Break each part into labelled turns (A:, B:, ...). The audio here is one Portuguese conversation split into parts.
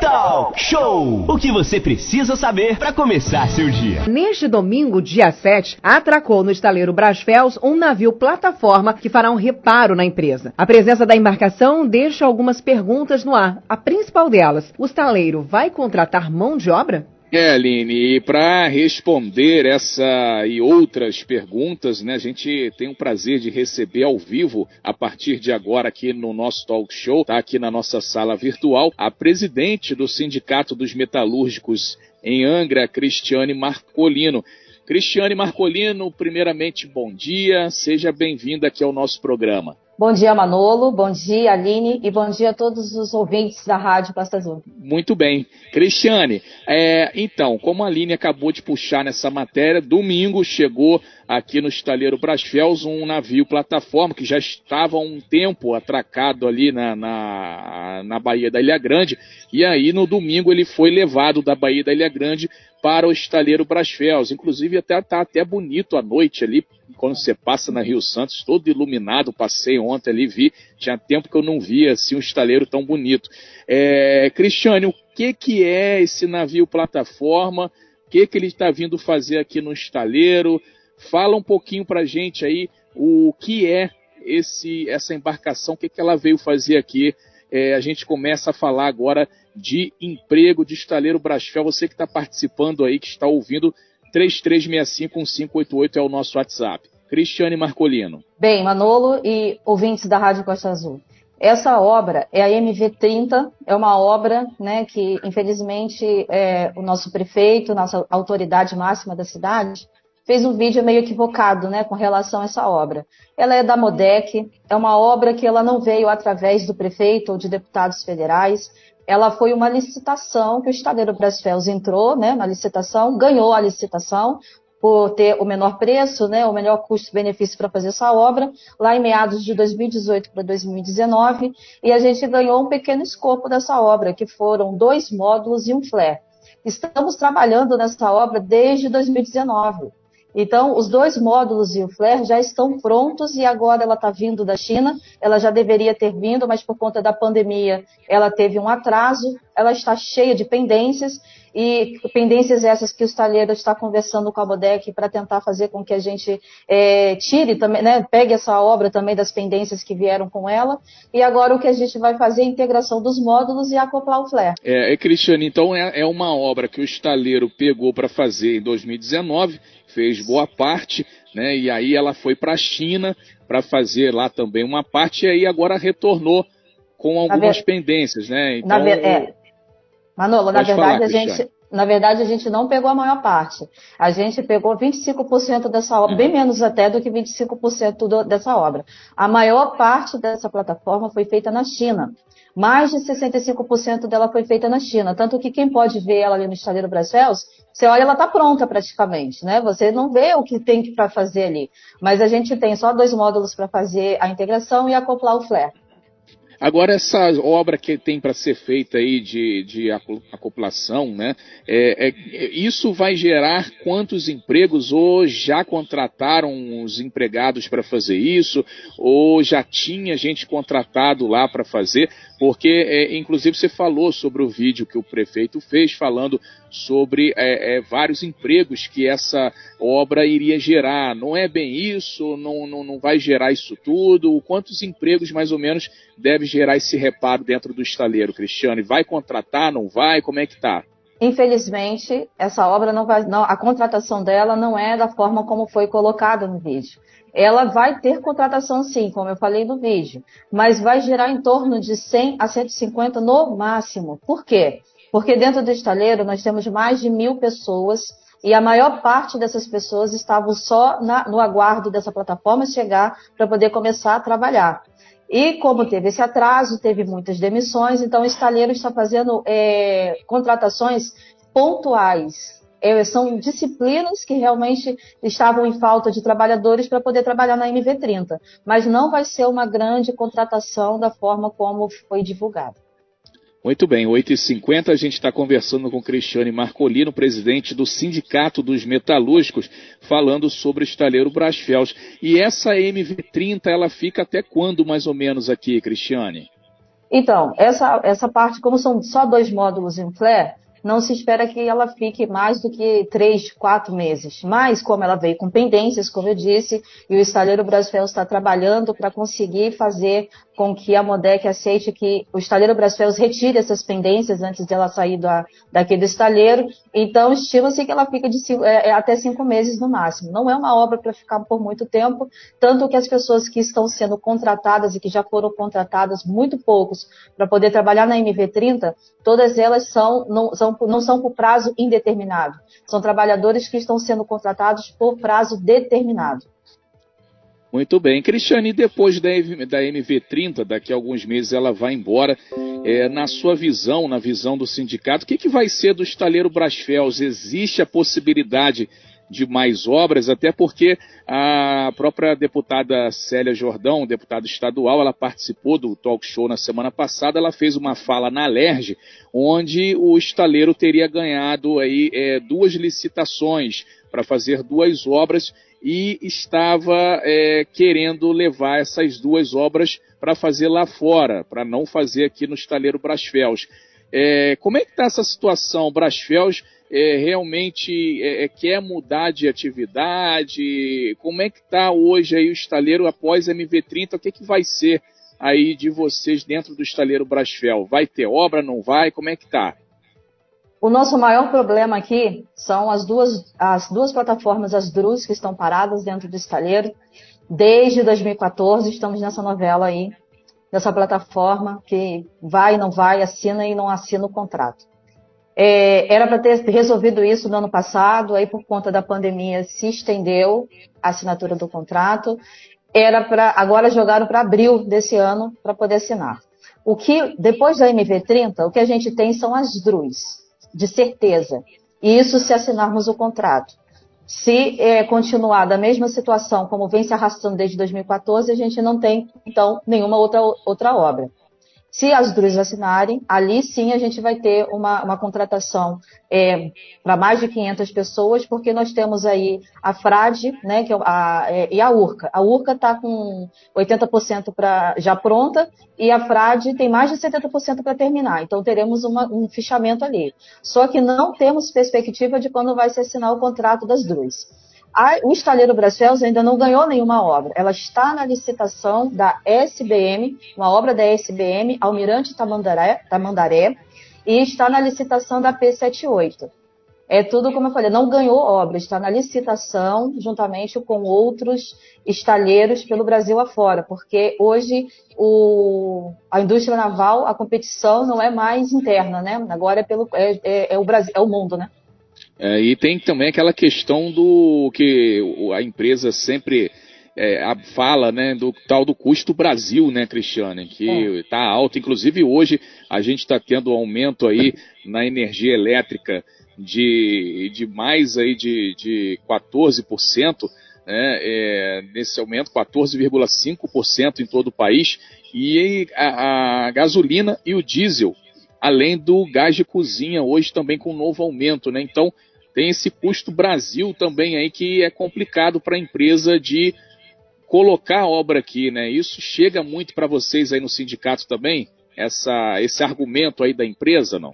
A: Talk Show! O que você precisa saber para começar seu dia.
B: Neste domingo, dia 7, atracou no estaleiro Brasfels um navio plataforma que fará um reparo na empresa. A presença da embarcação deixa algumas perguntas no ar. A principal delas, o estaleiro vai contratar mão de obra?
C: É, Aline, e para responder essa e outras perguntas, né, a gente tem o prazer de receber ao vivo, a partir de agora aqui no nosso talk show, tá aqui na nossa sala virtual, a presidente do Sindicato dos Metalúrgicos em Angra, Cristiane Marcolino. Cristiane Marcolino, primeiramente, bom dia, seja bem-vinda aqui ao nosso programa.
D: Bom dia, Manolo. Bom dia, Aline. E bom dia a todos os ouvintes da Rádio Costa Azul.
C: Muito bem. Cristiane, é, então, como a Aline acabou de puxar nessa matéria, domingo chegou aqui no estaleiro Brasfels um navio plataforma que já estava há um tempo atracado ali na, na, na Baía da Ilha Grande. E aí, no domingo, ele foi levado da Baía da Ilha Grande para o estaleiro Brasfels. Inclusive, até está até bonito à noite ali, quando você passa na Rio Santos, todo iluminado, passei ontem ali, vi, tinha tempo que eu não via assim um estaleiro tão bonito. É, Cristiane, o que, que é esse navio plataforma? O que, que ele está vindo fazer aqui no estaleiro? Fala um pouquinho para gente aí o que é esse, essa embarcação, o que, que ela veio fazer aqui. É, a gente começa a falar agora de emprego de estaleiro Brasfel. Você que está participando aí, que está ouvindo, 33651588 é o nosso WhatsApp. Cristiane Marcolino.
D: Bem, Manolo e ouvintes da Rádio Costa Azul. Essa obra é a MV30, é uma obra né, que, infelizmente, é, o nosso prefeito, nossa autoridade máxima da cidade, fez um vídeo meio equivocado né, com relação a essa obra. Ela é da MODEC, é uma obra que ela não veio através do prefeito ou de deputados federais, ela foi uma licitação que o Estaleiro Brasfels entrou né, na licitação, ganhou a licitação por ter o menor preço, né, o melhor custo-benefício para fazer essa obra, lá em meados de 2018 para 2019, e a gente ganhou um pequeno escopo dessa obra, que foram dois módulos e um flare. Estamos trabalhando nessa obra desde 2019. Então, os dois módulos e o flare já estão prontos e agora ela está vindo da China. Ela já deveria ter vindo, mas por conta da pandemia ela teve um atraso. Ela está cheia de pendências e pendências essas que o estaleiro está conversando com a Bodec para tentar fazer com que a gente é, tire também, né, pegue essa obra também das pendências que vieram com ela. E agora o que a gente vai fazer é a integração dos módulos e acoplar o flare.
C: É, é Cristiane, então é, é uma obra que o estaleiro pegou para fazer em 2019 fez boa parte, né? E aí ela foi para a China para fazer lá também uma parte e aí agora retornou com algumas ver... pendências, né?
D: Então, na ver... é. Manolo, na verdade falar, a gente, na verdade a gente não pegou a maior parte. A gente pegou 25% dessa obra, uhum. bem menos até do que 25% do, dessa obra. A maior parte dessa plataforma foi feita na China. Mais de 65% dela foi feita na China. Tanto que quem pode ver ela ali no estaleiro Brasfels, você olha, ela está pronta praticamente, né? Você não vê o que tem para fazer ali. Mas a gente tem só dois módulos para fazer a integração e acoplar o flare.
C: Agora, essa obra que tem para ser feita aí de, de acoplação, né? É, é, isso vai gerar quantos empregos? Ou já contrataram os empregados para fazer isso? Ou já tinha gente contratado lá para fazer? Porque, é, inclusive, você falou sobre o vídeo que o prefeito fez, falando sobre é, é, vários empregos que essa obra iria gerar. Não é bem isso? Não, não, não vai gerar isso tudo? Quantos empregos, mais ou menos, deve gerar esse reparo dentro do estaleiro, Cristiane? Vai contratar? Não vai? Como é que está?
D: Infelizmente, essa obra não vai, não, a contratação dela não é da forma como foi colocada no vídeo ela vai ter contratação sim, como eu falei no vídeo, mas vai gerar em torno de 100 a 150 no máximo. Por quê? Porque dentro do estaleiro nós temos mais de mil pessoas e a maior parte dessas pessoas estavam só na, no aguardo dessa plataforma chegar para poder começar a trabalhar. E como teve esse atraso, teve muitas demissões, então o estaleiro está fazendo é, contratações pontuais, é, são disciplinas que realmente estavam em falta de trabalhadores para poder trabalhar na MV30, mas não vai ser uma grande contratação da forma como foi divulgado.
C: Muito bem, 8h50 a gente está conversando com Cristiane Marcolino, presidente do Sindicato dos Metalúrgicos, falando sobre o estaleiro Brasfels. E essa MV30, ela fica até quando mais ou menos aqui, Cristiane?
D: Então, essa, essa parte, como são só dois módulos em flare, não se espera que ela fique mais do que três, quatro meses. Mas, como ela veio com pendências, como eu disse, e o estaleiro Brasfel está trabalhando para conseguir fazer com que a Modec aceite que o estaleiro Brasfels retire essas pendências antes de ela sair da, daqui do estaleiro. Então, estima-se que ela fica de cinco, é, é, até cinco meses no máximo. Não é uma obra para ficar por muito tempo, tanto que as pessoas que estão sendo contratadas e que já foram contratadas, muito poucos, para poder trabalhar na MV30, todas elas são, não, são, não são por prazo indeterminado. São trabalhadores que estão sendo contratados por prazo determinado.
C: Muito bem. Cristiane, depois da, da MV30, daqui a alguns meses ela vai embora. É, na sua visão, na visão do sindicato, o que, que vai ser do estaleiro Brasfels? Existe a possibilidade de mais obras, até porque a própria deputada Célia Jordão, deputada estadual, ela participou do talk show na semana passada, ela fez uma fala na Lerge, onde o estaleiro teria ganhado aí é, duas licitações para fazer duas obras e estava é, querendo levar essas duas obras para fazer lá fora, para não fazer aqui no estaleiro Brasfels. É, como é que está essa situação? Brasfels é, realmente é, é, quer mudar de atividade? Como é que está hoje aí o estaleiro após a MV30? O que, é que vai ser aí de vocês dentro do estaleiro Brasfel? Vai ter obra, não vai? Como é que está?
D: O nosso maior problema aqui são as duas, as duas plataformas, as DRUs, que estão paradas dentro do estaleiro. Desde 2014 estamos nessa novela aí, nessa plataforma que vai, não vai, assina e não assina o contrato. É, era para ter resolvido isso no ano passado, aí por conta da pandemia se estendeu a assinatura do contrato. Era para agora jogaram para abril desse ano para poder assinar. O que depois da MV30, o que a gente tem são as DRUs de certeza. E isso se assinarmos o contrato. Se é, continuar da mesma situação como vem se arrastando desde 2014, a gente não tem, então, nenhuma outra, outra obra. Se as duas assinarem, ali sim a gente vai ter uma, uma contratação é, para mais de 500 pessoas, porque nós temos aí a FRAD né, que é a, é, e a URCA. A URCA está com 80% pra, já pronta e a FRAD tem mais de 70% para terminar. Então teremos uma, um fichamento ali. Só que não temos perspectiva de quando vai se assinar o contrato das duas. A, o estaleiro Brasfels ainda não ganhou nenhuma obra. Ela está na licitação da SBM, uma obra da SBM, Almirante Tamandaré, Tamandaré e está na licitação da P78. É tudo como eu falei, não ganhou obra, está na licitação juntamente com outros estalheiros pelo Brasil afora, porque hoje o, a indústria naval, a competição não é mais interna, né? Agora é pelo é, é, é o Brasil, é o mundo, né?
C: É, e tem também aquela questão do que a empresa sempre é, fala, né, do tal do custo Brasil, né, Cristiane, que está é. alto. Inclusive hoje a gente está tendo um aumento aí na energia elétrica de, de mais aí de, de 14%, né, é, nesse aumento 14,5% em todo o país, e a, a gasolina e o diesel além do gás de cozinha, hoje também com novo aumento, né? Então, tem esse custo Brasil também aí que é complicado para a empresa de colocar a obra aqui, né? Isso chega muito para vocês aí no sindicato também? Essa, esse argumento aí da empresa, não?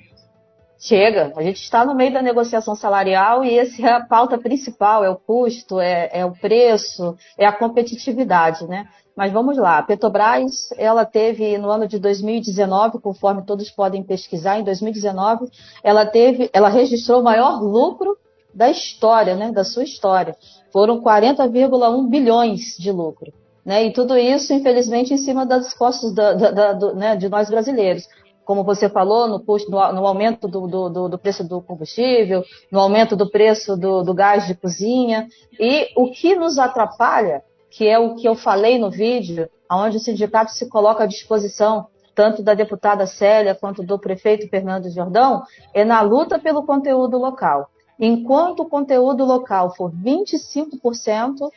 D: Chega. A gente está no meio da negociação salarial e essa é a pauta principal, é o custo, é, é o preço, é a competitividade, né? Mas vamos lá, a Petrobras, ela teve no ano de 2019, conforme todos podem pesquisar, em 2019, ela teve, ela registrou o maior lucro da história, né, da sua história. Foram 40,1 bilhões de lucro. Né, e tudo isso, infelizmente, em cima das costas da, da, da, do, né, de nós brasileiros. Como você falou, no, custo, no, no aumento do, do, do, preço do combustível, no aumento do preço do, do gás de cozinha. E o que nos atrapalha que é o que eu falei no vídeo, onde o sindicato se coloca à disposição, tanto da deputada Célia quanto do prefeito Fernando Jordão, é na luta pelo conteúdo local. Enquanto o conteúdo local for 25%,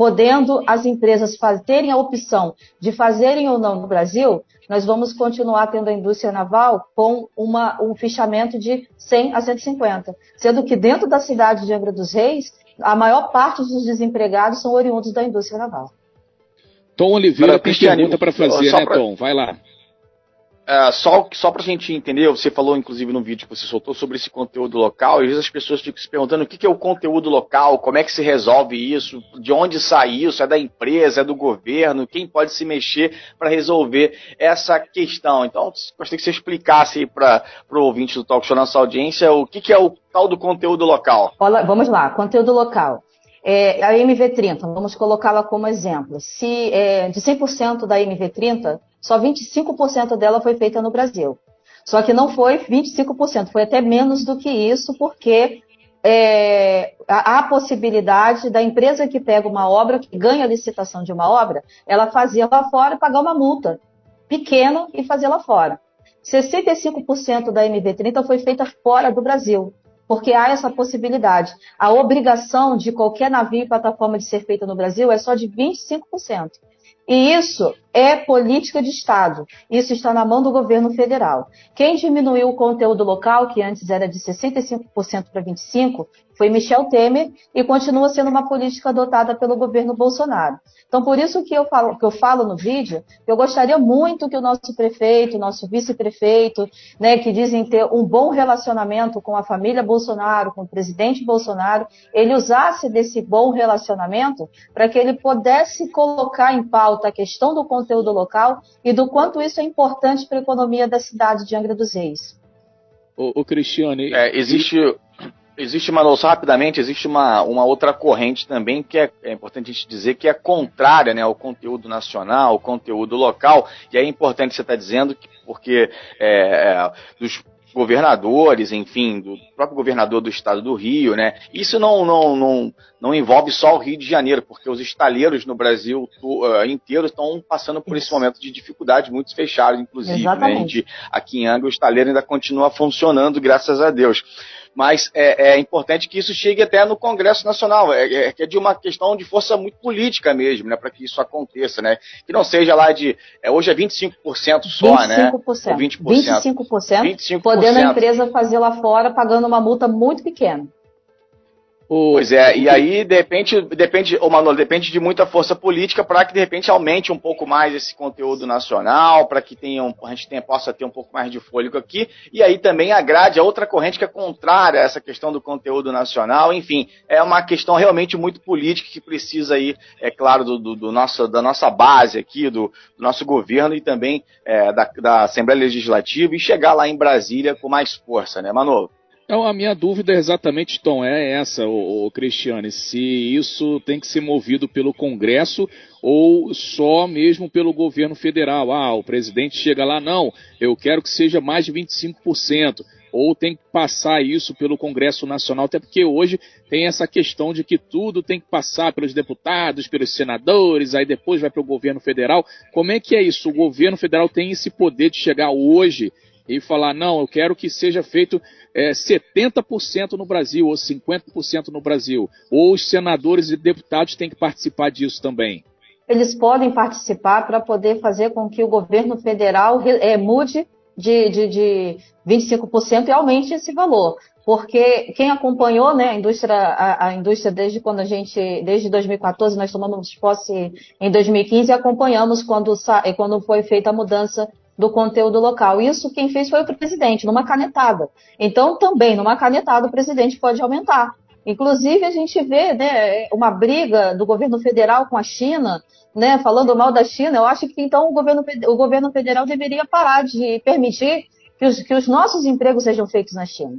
D: podendo as empresas terem a opção de fazerem ou não no Brasil, nós vamos continuar tendo a indústria naval com uma, um fichamento de 100 a 150. Sendo que dentro da cidade de Angra dos Reis, a maior parte dos desempregados são oriundos da indústria naval.
C: Tom Oliveira tem pergunta para fazer, né, pra... Tom? Vai lá.
E: Uh, só só para a gente entender, você falou inclusive no vídeo que você soltou sobre esse conteúdo local, e às vezes as pessoas ficam se perguntando o que, que é o conteúdo local, como é que se resolve isso, de onde sai isso, é da empresa, é do governo, quem pode se mexer para resolver essa questão. Então, gostaria que você explicasse para o ouvinte do Talk Show, nossa audiência, o que, que é o tal do conteúdo local.
D: Olá, vamos lá, conteúdo local. É, a MV30, vamos colocá-la como exemplo. Se é, de 100% da MV30, só 25% dela foi feita no Brasil. Só que não foi 25%, foi até menos do que isso, porque é, há a possibilidade da empresa que pega uma obra, que ganha a licitação de uma obra, ela fazia lá fora pagar uma multa pequena e fazer lá fora. 65% da MV30 foi feita fora do Brasil porque há essa possibilidade. A obrigação de qualquer navio e plataforma de ser feita no Brasil é só de 25%. E isso é política de Estado. Isso está na mão do governo federal. Quem diminuiu o conteúdo local, que antes era de 65% para 25%, foi Michel Temer e continua sendo uma política adotada pelo governo Bolsonaro. Então, por isso que eu falo, que eu falo no vídeo, eu gostaria muito que o nosso prefeito, nosso vice-prefeito, né, que dizem ter um bom relacionamento com a família Bolsonaro, com o presidente Bolsonaro, ele usasse desse bom relacionamento para que ele pudesse colocar em pauta a questão do conteúdo local e do quanto isso é importante para a economia da cidade de Angra dos Reis.
C: O, o Cristiane,
E: é, existe existe uma só rapidamente, existe uma, uma outra corrente também que é, é, importante a gente dizer que é contrária né, ao conteúdo nacional, ao conteúdo local, e é importante você estar tá dizendo que, porque é, é, dos governadores, enfim, do próprio governador do estado do Rio, né? Isso não, não, não, não envolve só o Rio de Janeiro, porque os estaleiros no Brasil uh, inteiro estão passando por Isso. esse momento de dificuldade, muitos fechados, inclusive. Né? Gente, aqui em Angra o estaleiro ainda continua funcionando, graças a Deus mas é, é, importante que isso chegue até no Congresso Nacional, é, é, é de uma questão de força muito política mesmo, né, para que isso aconteça, né, que não seja lá de, é, hoje é 25% só, 25%, né,
D: 20%, 25%, 25%, podendo a empresa fazer lá fora pagando uma multa muito pequena.
E: Pois é, e aí depende, depende, ô Manolo, depende de muita força política para que de repente aumente um pouco mais esse conteúdo nacional, para que tenha a gente tenha, possa ter um pouco mais de fôlego aqui, e aí também agrade a outra corrente que é contrária a essa questão do conteúdo nacional, enfim, é uma questão realmente muito política que precisa aí, é claro, do, do, do nosso, da nossa base aqui, do, do nosso governo e também é, da, da Assembleia Legislativa e chegar lá em Brasília com mais força, né, Manolo?
C: Então, a minha dúvida é exatamente, Tom, é essa, o Cristiane, se isso tem que ser movido pelo Congresso ou só mesmo pelo governo federal. Ah, o presidente chega lá, não, eu quero que seja mais de 25%. Ou tem que passar isso pelo Congresso Nacional, até porque hoje tem essa questão de que tudo tem que passar pelos deputados, pelos senadores, aí depois vai para o governo federal. Como é que é isso? O governo federal tem esse poder de chegar hoje e falar, não, eu quero que seja feito é, 70% no Brasil ou 50% no Brasil. Ou os senadores e deputados têm que participar disso também.
D: Eles podem participar para poder fazer com que o governo federal é, mude de, de, de 25% e aumente esse valor. Porque quem acompanhou né, a, indústria, a, a, indústria desde quando a gente, desde 2014, nós tomamos posse em 2015 e acompanhamos quando, quando foi feita a mudança do conteúdo local. Isso quem fez foi o presidente, numa canetada. Então, também, numa canetada, o presidente pode aumentar. Inclusive, a gente vê né, uma briga do governo federal com a China, né, falando mal da China. Eu acho que então o governo, o governo federal deveria parar de permitir que os, que os nossos empregos sejam feitos na China.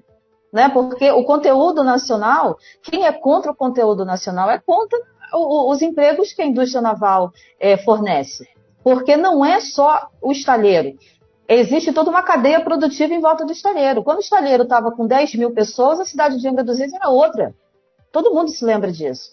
D: Né, porque o conteúdo nacional, quem é contra o conteúdo nacional é contra os empregos que a indústria naval é, fornece. Porque não é só o estaleiro. Existe toda uma cadeia produtiva em volta do estaleiro. Quando o estaleiro estava com 10 mil pessoas, a cidade de Angra dos Reis era outra. Todo mundo se lembra disso.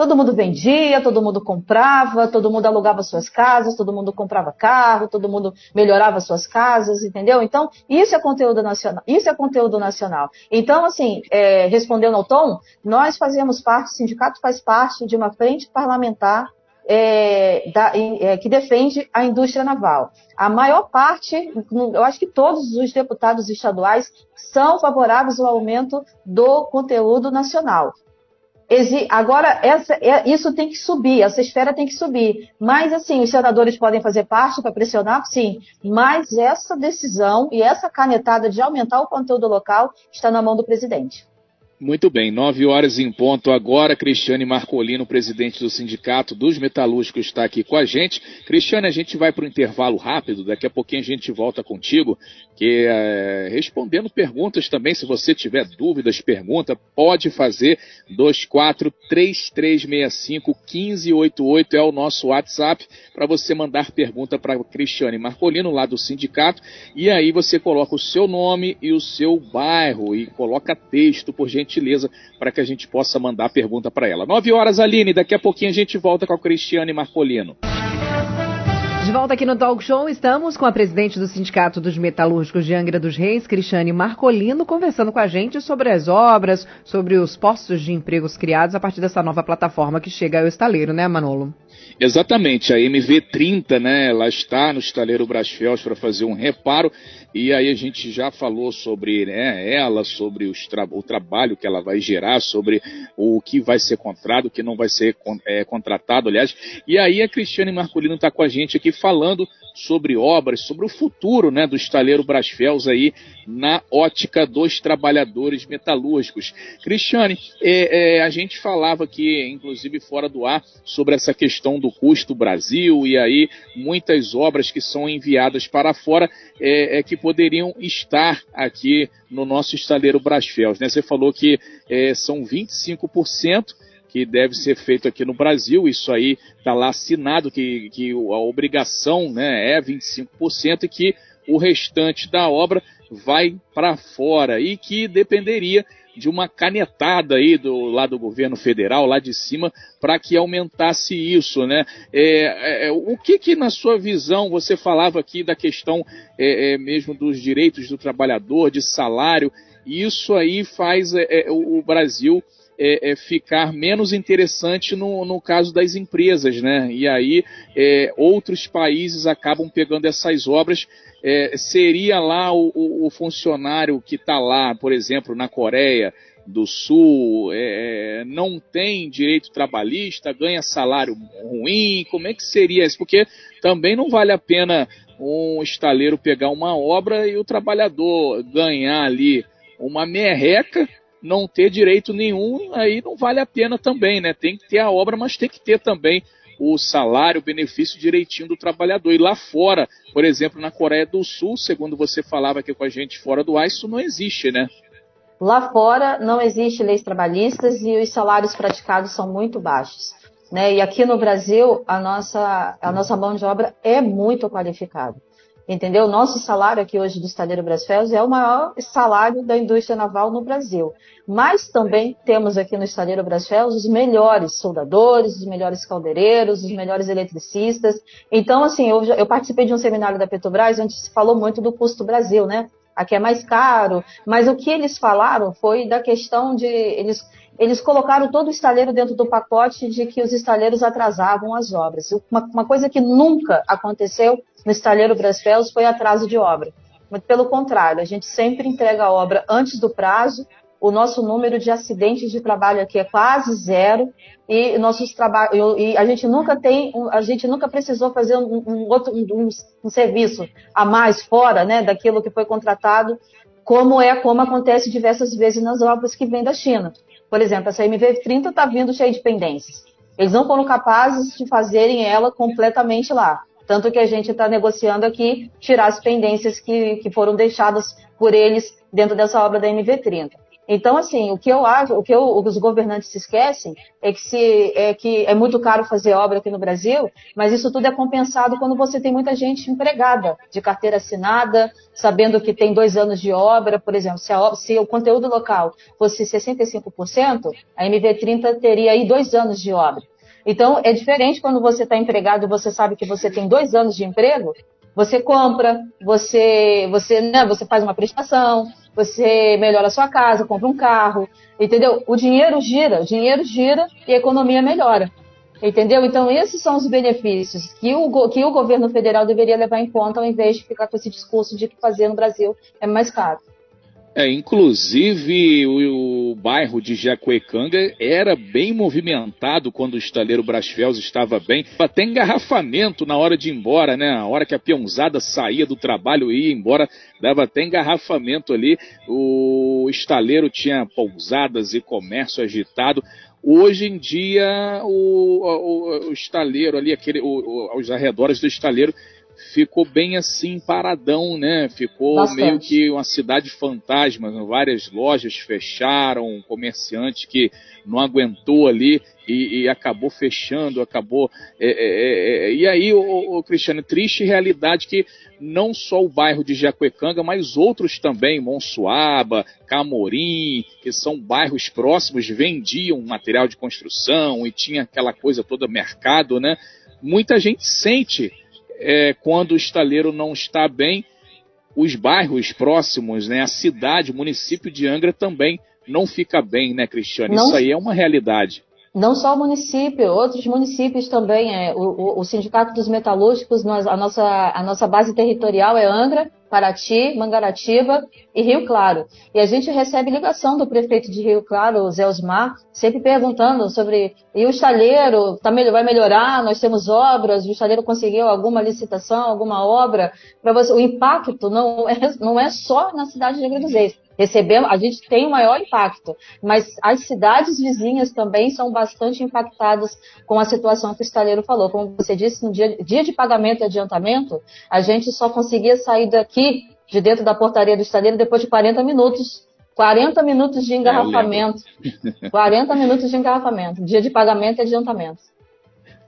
D: Todo mundo vendia, todo mundo comprava, todo mundo alugava suas casas, todo mundo comprava carro, todo mundo melhorava suas casas, entendeu? Então, isso é conteúdo nacional. Isso é conteúdo nacional. Então, assim, é, respondendo ao Tom, nós fazemos parte, o sindicato faz parte de uma frente parlamentar é, da, é, que defende a indústria naval. A maior parte, eu acho que todos os deputados estaduais são favoráveis ao aumento do conteúdo nacional. Agora, essa, é, isso tem que subir, essa esfera tem que subir. Mas, assim, os senadores podem fazer parte para pressionar, sim. Mas essa decisão e essa canetada de aumentar o conteúdo local está na mão do presidente.
C: Muito bem, nove horas em ponto agora. Cristiane Marcolino, presidente do Sindicato dos Metalúrgicos, está aqui com a gente. Cristiane, a gente vai para o intervalo rápido, daqui a pouquinho a gente volta contigo, que é, respondendo perguntas também. Se você tiver dúvidas, pergunta, pode fazer. 2433651588 é o nosso WhatsApp para você mandar pergunta para Cristiane Marcolino, lá do sindicato. E aí você coloca o seu nome e o seu bairro e coloca texto, por gentileza gentileza, para que a gente possa mandar a pergunta para ela. Nove horas, Aline, daqui a pouquinho a gente volta com a Cristiane Marcolino.
B: De volta aqui no Talk Show, estamos com a presidente do Sindicato dos Metalúrgicos de Angra dos Reis, Cristiane Marcolino, conversando com a gente sobre as obras, sobre os postos de empregos criados a partir dessa nova plataforma que chega ao estaleiro, né, Manolo?
C: Exatamente, a MV30, né, ela está no estaleiro Brasfels para fazer um reparo e aí a gente já falou sobre né, ela, sobre tra o trabalho que ela vai gerar, sobre o que vai ser contratado, o que não vai ser é, contratado, aliás. E aí a Cristiane Marcolino está com a gente aqui falando sobre obras, sobre o futuro né, do estaleiro Brasfels aí na ótica dos trabalhadores metalúrgicos. Cristiane, é, é, a gente falava aqui, inclusive fora do ar, sobre essa questão do custo Brasil e aí muitas obras que são enviadas para fora é, é que poderiam estar aqui no nosso estaleiro Brasfels. Né? Você falou que é, são 25% que deve ser feito aqui no Brasil. Isso aí está lá assinado que, que a obrigação né, é 25% e que o restante da obra vai para fora e que dependeria de uma canetada aí do lado do governo federal, lá de cima, para que aumentasse isso, né? É, é, o que que na sua visão você falava aqui da questão é, é mesmo dos direitos do trabalhador, de salário? Isso aí faz é, é, o Brasil é, é, ficar menos interessante no, no caso das empresas, né? E aí é, outros países acabam pegando essas obras. É, seria lá o, o funcionário que está lá, por exemplo, na Coreia do Sul, é, não tem direito trabalhista, ganha salário ruim, como é que seria isso? Porque também não vale a pena um estaleiro pegar uma obra e o trabalhador ganhar ali uma merreca não ter direito nenhum, aí não vale a pena também, né? Tem que ter a obra, mas tem que ter também o salário, o benefício direitinho do trabalhador. E lá fora, por exemplo, na Coreia do Sul, segundo você falava aqui com a gente fora do ar, isso não existe, né?
D: Lá fora não existe leis trabalhistas e os salários praticados são muito baixos. Né? E aqui no Brasil, a nossa, a nossa mão de obra é muito qualificada. Entendeu? Nosso salário aqui hoje do Estaleiro Brasfels é o maior salário da indústria naval no Brasil. Mas também temos aqui no Estaleiro Brasfels os melhores soldadores, os melhores caldeireiros, os melhores eletricistas. Então, assim, eu, eu participei de um seminário da Petrobras onde se falou muito do custo Brasil, né? Aqui é mais caro, mas o que eles falaram foi da questão de eles eles colocaram todo o estaleiro dentro do pacote de que os estaleiros atrasavam as obras. Uma, uma coisa que nunca aconteceu no estaleiro Brasfels foi atraso de obra. Muito pelo contrário, a gente sempre entrega a obra antes do prazo, o nosso número de acidentes de trabalho aqui é quase zero e nossos e a gente nunca tem a gente nunca precisou fazer um, um outro um, um, serviço a mais fora né daquilo que foi contratado como é como acontece diversas vezes nas obras que vêm da China por exemplo, essa MV30 está vindo cheia de pendências. Eles não foram capazes de fazerem ela completamente lá. Tanto que a gente está negociando aqui tirar as pendências que, que foram deixadas por eles dentro dessa obra da MV30. Então, assim, o que eu acho, o que eu, os governantes se esquecem é que, se, é que é muito caro fazer obra aqui no Brasil, mas isso tudo é compensado quando você tem muita gente empregada, de carteira assinada, sabendo que tem dois anos de obra, por exemplo, se, se o conteúdo local fosse 65%, a MV30 teria aí dois anos de obra. Então, é diferente quando você está empregado e você sabe que você tem dois anos de emprego, você compra, você, você, né, você faz uma prestação, você melhora a sua casa, compra um carro, entendeu? O dinheiro gira, o dinheiro gira e a economia melhora. Entendeu? Então, esses são os benefícios que o, que o governo federal deveria levar em conta, ao invés de ficar com esse discurso de que fazer no Brasil é mais caro.
C: É, inclusive o, o, bairro de Jacuecanga era bem movimentado quando o estaleiro Brasfels estava bem. Até engarrafamento na hora de ir embora, né? A hora que a peãozada saía do trabalho e ia embora, dava até engarrafamento ali. O estaleiro tinha pousadas e comércio agitado. Hoje em dia, o, o, o estaleiro ali, aquele, os arredores do estaleiro ficou bem assim paradão, né? Ficou Bastante. meio que uma cidade fantasma. Várias lojas fecharam, um comerciante que não aguentou ali e, e acabou fechando, acabou. É, é, é, é, e aí, o, o, Cristiano, triste realidade que não só o bairro de Jacuecanga, mas outros também, Monsuaba, Camorim, que são bairros próximos, vendiam material de construção e tinha aquela coisa toda mercado, né? Muita gente sente é, quando o estaleiro não está bem, os bairros próximos, né, a cidade, o município de Angra também não fica bem, né, Cristiane? Não, Isso aí é uma realidade.
D: Não só o município, outros municípios também. É, o, o, o Sindicato dos Metalúrgicos, nós, a, nossa, a nossa base territorial é Angra, Paraty, Mangaratiba e Rio Claro. E a gente recebe ligação do prefeito de Rio Claro, Zé Osmar, sempre perguntando sobre e o estaleiro tá, vai melhorar, nós temos obras, o estaleiro conseguiu alguma licitação, alguma obra. Você, o impacto não é, não é só na cidade de Reis recebemos, a gente tem o maior impacto, mas as cidades vizinhas também são bastante impactadas com a situação que o estaleiro falou. Como você disse, no dia, dia de pagamento e adiantamento, a gente só conseguia sair daqui, de dentro da portaria do estaleiro, depois de 40 minutos 40 minutos de engarrafamento. 40 minutos de engarrafamento. Dia de pagamento e adiantamento.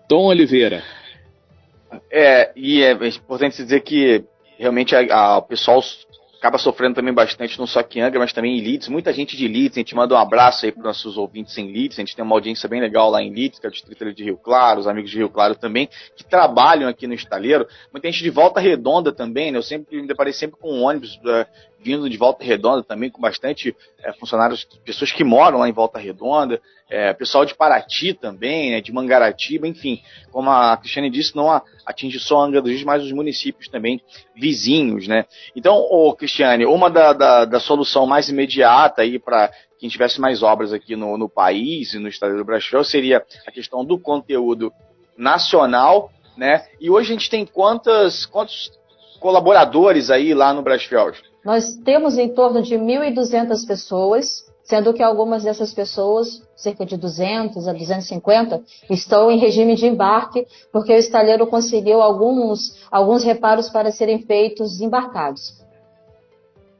C: Tom Oliveira.
E: É, e é importante dizer que realmente a, a, o pessoal acaba sofrendo também bastante, não só aqui em Angra, mas também em Leeds. Muita gente de Leeds, a gente manda um abraço aí para nossos ouvintes em Leeds. A gente tem uma audiência bem legal lá em Leeds, que é o distrito de Rio Claro, os amigos de Rio Claro também, que trabalham aqui no estaleiro. Muita gente de Volta Redonda também, né? Eu sempre me deparei sempre com um ônibus uh, vindo de Volta Redonda também, com bastante é, funcionários, pessoas que moram lá em Volta Redonda, é, pessoal de Paraty também, né, de Mangaratiba, enfim, como a Cristiane disse, não atinge só Angra dos Reis, mas os municípios também vizinhos, né. Então, ô, Cristiane, uma da, da, da solução mais imediata aí para quem tivesse mais obras aqui no, no país e no estado do Brasil seria a questão do conteúdo nacional, né, e hoje a gente tem quantas, quantos colaboradores aí lá no Brasfeld?
D: Nós temos em torno de 1.200 pessoas, sendo que algumas dessas pessoas, cerca de 200 a 250, estão em regime de embarque, porque o estaleiro conseguiu alguns, alguns reparos para serem feitos embarcados.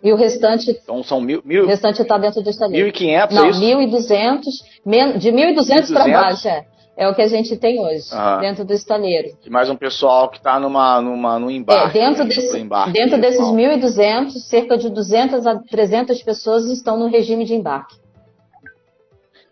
D: E o restante.
E: Então são mil. mil
D: o restante está dentro do estaleiro.
E: 1.500?
D: Não, é 1.200. De 1.200 para baixo, é. É o que a gente tem hoje, dentro do estaleiro.
E: E mais um pessoal que está numa, numa, no embarque.
D: É, dentro, né, desse, embarque, dentro desses 1.200, cerca de 200 a 300 pessoas estão no regime de embarque.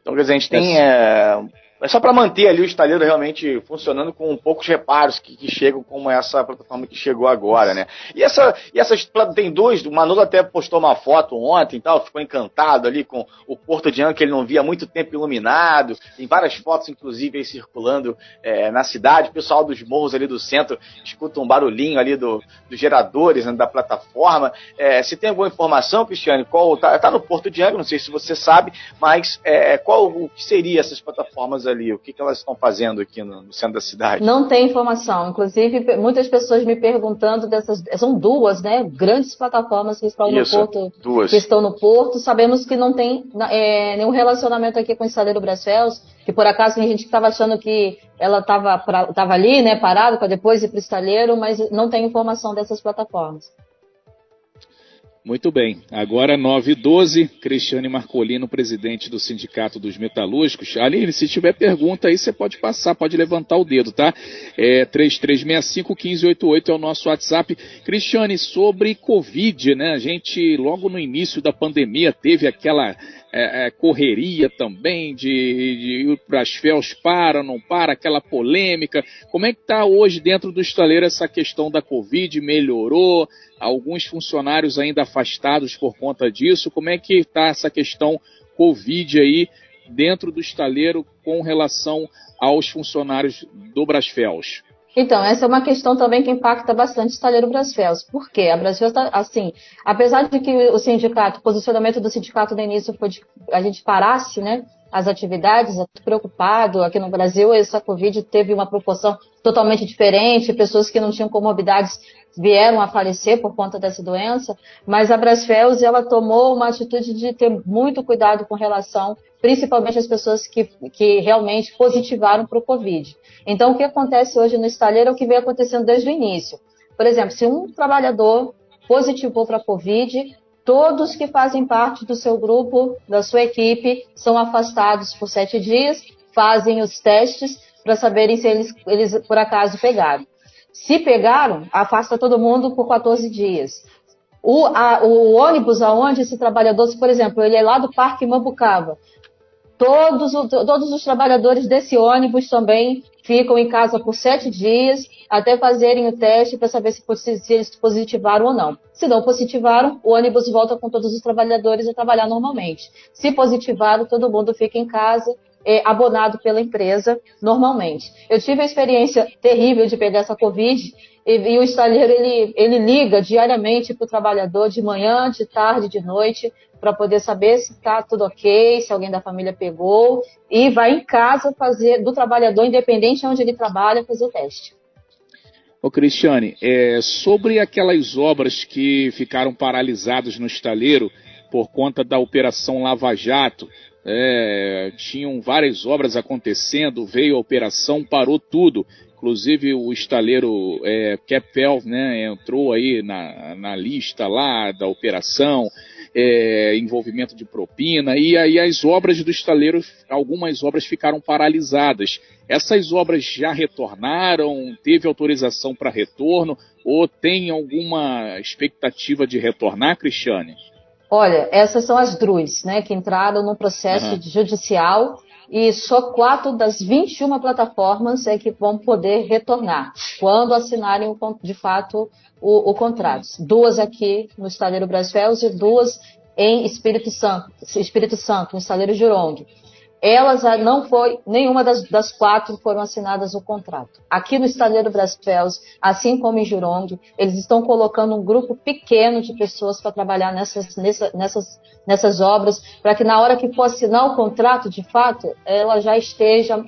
E: Então, quer dizer, a gente tem é, é só para manter ali o estaleiro realmente funcionando com poucos reparos que, que, chegam, como essa plataforma que chegou agora, né? E essa, e essas tem dois, o Manolo até postou uma foto ontem e tal, ficou encantado ali com o Porto de Angra que ele não via há muito tempo iluminado. Tem várias fotos, inclusive, aí circulando é, na cidade. O pessoal dos morros ali do centro escuta um barulhinho ali do, dos geradores né, da plataforma. É, se tem alguma informação, Cristiane, qual tá, tá, no Porto de Angra, não sei se você sabe, mas é, qual o que seria essas plataformas ali? O que, que elas estão fazendo aqui no, no, centro da cidade?
D: Não tem informação. Inclusive, muitas pessoas me perguntando dessas. São duas, né? Grandes plataformas que estão Isso, no Porto. Duas. Que estão no Porto. Sabemos que não tem é, nenhum relacionamento aqui com o estaleiro Brasfels, que por acaso tem gente que estava achando que ela estava ali, né, parada, para depois ir para o estaleiro, mas não tem informação dessas plataformas.
C: Muito bem. Agora 9 e 12, Cristiane Marcolino, presidente do Sindicato dos Metalúrgicos. Aline, se tiver pergunta aí, você pode passar, pode levantar o dedo, tá? É 3365-1588 é o nosso WhatsApp. Cristiane, sobre Covid, né? A gente, logo no início da pandemia, teve aquela é, é, correria também de, de ir para as para, não para, aquela polêmica. Como é que está hoje dentro do estaleiro essa questão da Covid? Melhorou? alguns funcionários ainda afastados por conta disso. Como é que está essa questão Covid aí dentro do estaleiro com relação aos funcionários do Brasfels?
D: Então, essa é uma questão também que impacta bastante o estaleiro Brasfels. Por quê? A Brasfels está, assim, apesar de que o sindicato, o posicionamento do sindicato no início foi de a gente parasse, né, as atividades, preocupado. Aqui no Brasil, essa Covid teve uma proporção totalmente diferente, pessoas que não tinham comorbidades vieram a falecer por conta dessa doença, mas a Brasfels, ela tomou uma atitude de ter muito cuidado com relação, principalmente as pessoas que, que realmente positivaram para o Covid. Então, o que acontece hoje no estaleiro é o que vem acontecendo desde o início. Por exemplo, se um trabalhador positivou para a Covid, todos que fazem parte do seu grupo, da sua equipe, são afastados por sete dias, fazem os testes para saberem se eles, eles por acaso pegaram. Se pegaram, afasta todo mundo por 14 dias. O, a, o ônibus aonde esse trabalhador, por exemplo, ele é lá do Parque Mambucava, todos, todos os trabalhadores desse ônibus também ficam em casa por sete dias até fazerem o teste para saber se, se, eles positivaram ou não. Se não positivaram, o ônibus volta com todos os trabalhadores a trabalhar normalmente. Se positivaram, todo mundo fica em casa, é, abonado pela empresa normalmente. Eu tive a experiência terrível de pegar essa Covid e, e o estaleiro ele, ele liga diariamente para o trabalhador de manhã, de tarde, de noite, para poder saber se está tudo ok, se alguém da família pegou, e vai em casa fazer do trabalhador, independente de onde ele trabalha, fazer o teste.
C: Ô Cristiane, é, sobre aquelas obras que ficaram paralisadas no estaleiro por conta da Operação Lava Jato, é, tinham várias obras acontecendo, veio a operação, parou tudo. Inclusive o estaleiro é, né, entrou aí na, na lista lá da operação, é, envolvimento de propina, e aí as obras do estaleiro, algumas obras ficaram paralisadas. Essas obras já retornaram? Teve autorização para retorno? Ou tem alguma expectativa de retornar, Cristiane?
D: Olha, essas são as DRUs, né, que entraram no processo uhum. judicial e só quatro das 21 plataformas é que vão poder retornar quando assinarem de fato o, o contrato. Duas aqui no Estaleiro Brasfels e duas em Espírito Santo, Espírito Santo, no Estaleiro Jurong elas não foi, nenhuma das, das, quatro foram assinadas o contrato. Aqui no Estaleiro Brasfels, assim como em Jurong, eles estão colocando um grupo pequeno de pessoas para trabalhar nessas, nessa, nessas, nessas obras, para que na hora que for assinar o contrato, de fato, ela já esteja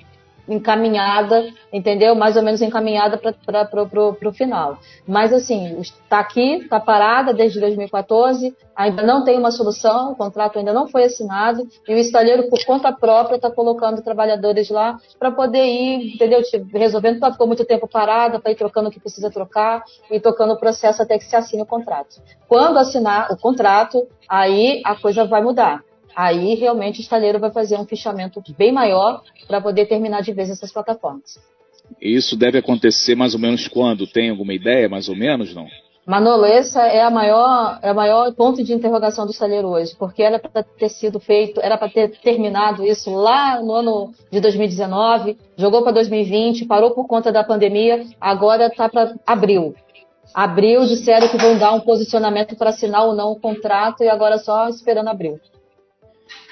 D: encaminhada, entendeu? Mais ou menos encaminhada para o final. Mas assim, está aqui, está parada desde 2014, ainda não tem uma solução, o contrato ainda não foi assinado, e o estaleiro, por conta própria, está colocando trabalhadores lá para poder ir, entendeu? Tipo, resolvendo, porque ficou muito tempo parada, para ir trocando o que precisa trocar, e tocando o processo até que se assine o contrato. Quando assinar o contrato, aí a coisa vai mudar aí realmente o estaleiro vai fazer um fichamento bem maior para poder terminar de vez essas plataformas.
C: Isso deve acontecer mais ou menos quando? Tem alguma ideia, mais ou menos, não?
D: Manolo, essa é a maior, é a maior ponto de interrogação do estaleiro hoje, porque era para ter sido feito, era para ter terminado isso lá no ano de 2019, jogou para 2020, parou por conta da pandemia, agora está para abril. Abril disseram que vão dar um posicionamento para assinar ou não o contrato e agora só esperando abril.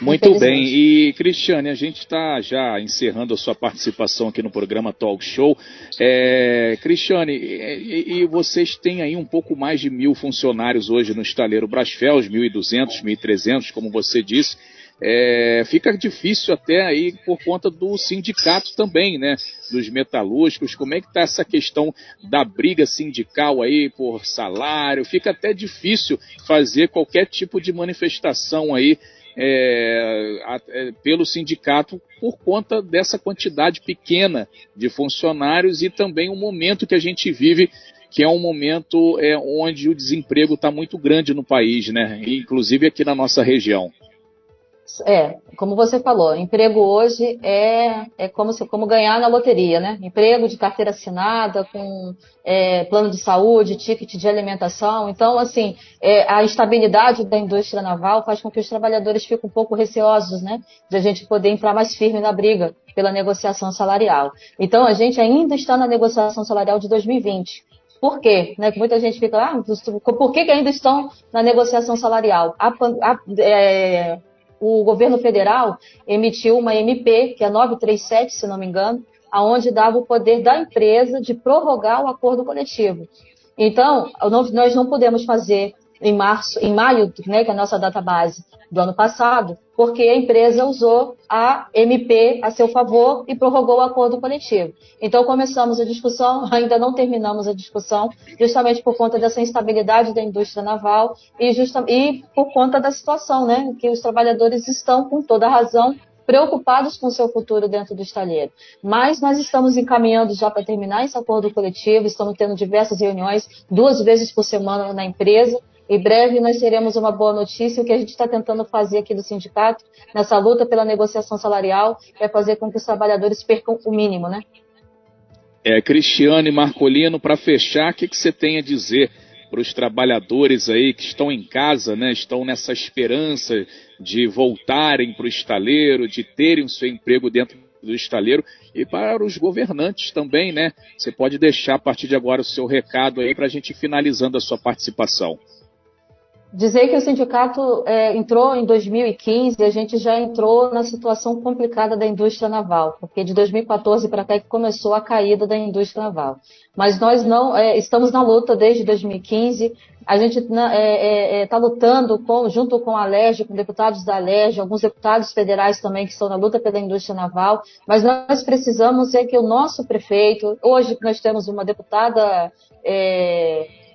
C: Muito bem. E, Cristiane, a gente está já encerrando a sua participação aqui no programa Talk Show. É, Cristiane, e, e, vocês têm aí um pouco mais de mil funcionários hoje no estaleiro Brasfels, 1.200, 1.300, como você disse. É, fica difícil até aí por conta do sindicato também, né? Dos metalúrgicos. Como é que está essa questão da briga sindical aí por salário? Fica até difícil fazer qualquer tipo de manifestação aí é, a, é, pelo sindicato por conta dessa quantidade pequena de funcionários e também o momento que a gente vive, que é um momento é, onde o desemprego está muito grande no país, né? inclusive aqui na nossa região.
D: É, como você falou, emprego hoje é, é como, se, como ganhar na loteria, né? Emprego de carteira assinada, com é, plano de saúde, ticket de alimentação. Então, assim, é, a instabilidade da indústria naval faz com que os trabalhadores fiquem um pouco receosos, né? De a gente poder entrar mais firme na briga pela negociação salarial. Então, a gente ainda está na negociação salarial de 2020. Por quê? Né, muita gente fica, ah, por que, que ainda estão na negociação salarial? A, a, é, o governo federal emitiu uma MP, que é 937, se não me engano, aonde dava o poder da empresa de prorrogar o acordo coletivo. Então, nós não podemos fazer em março, em maio, né, que é a nossa data base do ano passado, porque a empresa usou a MP a seu favor e prorrogou o acordo coletivo. Então começamos a discussão, ainda não terminamos a discussão, justamente por conta dessa instabilidade da indústria naval e, e por conta da situação, né, que os trabalhadores estão com toda razão preocupados com seu futuro dentro do estaleiro. Mas nós estamos encaminhando já para terminar esse acordo coletivo, estamos tendo diversas reuniões, duas vezes por semana na empresa, em breve nós teremos uma boa notícia. O que a gente está tentando fazer aqui do sindicato, nessa luta pela negociação salarial, é fazer com que os trabalhadores percam o mínimo, né?
C: É, Cristiane Marcolino, para fechar, o que, que você tem a dizer para os trabalhadores aí que estão em casa, né? Estão nessa esperança de voltarem para o estaleiro, de terem o seu emprego dentro do estaleiro e para os governantes também, né? Você pode deixar a partir de agora o seu recado aí para a gente ir finalizando a sua participação.
D: Dizer que o sindicato é, entrou em 2015, a gente já entrou na situação complicada da indústria naval, porque de 2014 para cá é que começou a caída da indústria naval. Mas nós não é, estamos na luta desde 2015. A gente está é, é, é, lutando com, junto com a LERJ, com deputados da LERJ, alguns deputados federais também que estão na luta pela indústria naval. Mas nós precisamos é que o nosso prefeito, hoje nós temos uma deputada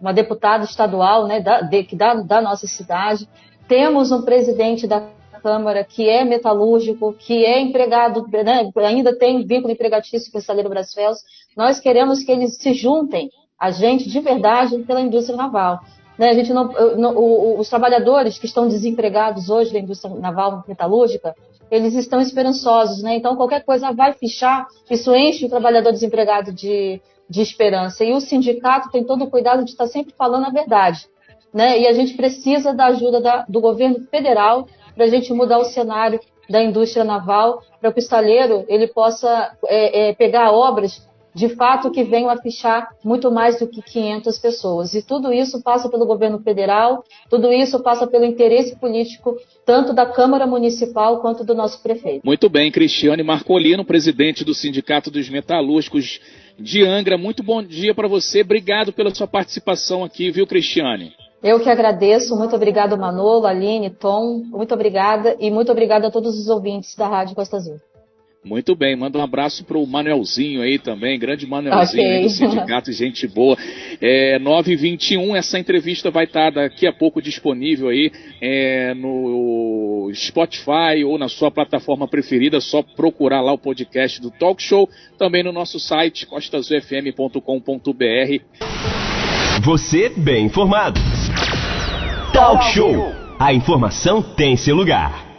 D: uma deputada estadual né, da, de, da, da nossa cidade. Temos um presidente da Câmara que é metalúrgico, que é empregado, né, ainda tem vínculo empregatício com o Estaleiro Brasfels. Nós queremos que eles se juntem a gente de verdade pela indústria naval. Né, a gente não, não, os trabalhadores que estão desempregados hoje da indústria naval metalúrgica, eles estão esperançosos, né? Então qualquer coisa vai fichar, isso enche o trabalhador desempregado de, de esperança. E o sindicato tem todo o cuidado de estar sempre falando a verdade. Né? E a gente precisa da ajuda da, do governo federal para a gente mudar o cenário da indústria naval, para o estaleiro ele possa é, é, pegar obras de fato que venham a fichar muito mais do que 500 pessoas. E tudo isso passa pelo governo federal, tudo isso passa pelo interesse político tanto da Câmara Municipal quanto do nosso prefeito.
C: Muito bem, Cristiane Marcolino, presidente do Sindicato dos Metalúrgicos de Angra. Muito bom dia para você. Obrigado pela sua participação aqui, viu, Cristiane?
D: Eu que agradeço. Muito obrigado, Manolo, Aline, Tom. Muito obrigada e muito obrigada a todos os ouvintes da Rádio Costa Azul.
C: Muito bem, manda um abraço para o Manuelzinho aí também, grande Manuelzinho okay. do sindicato, gente boa. É, 9h21, essa entrevista vai estar tá daqui a pouco disponível aí é, no Spotify ou na sua plataforma preferida, só procurar lá o podcast do Talk Show, também no nosso site costasufm.com.br.
A: Você bem informado. Talk Show. A informação tem seu lugar.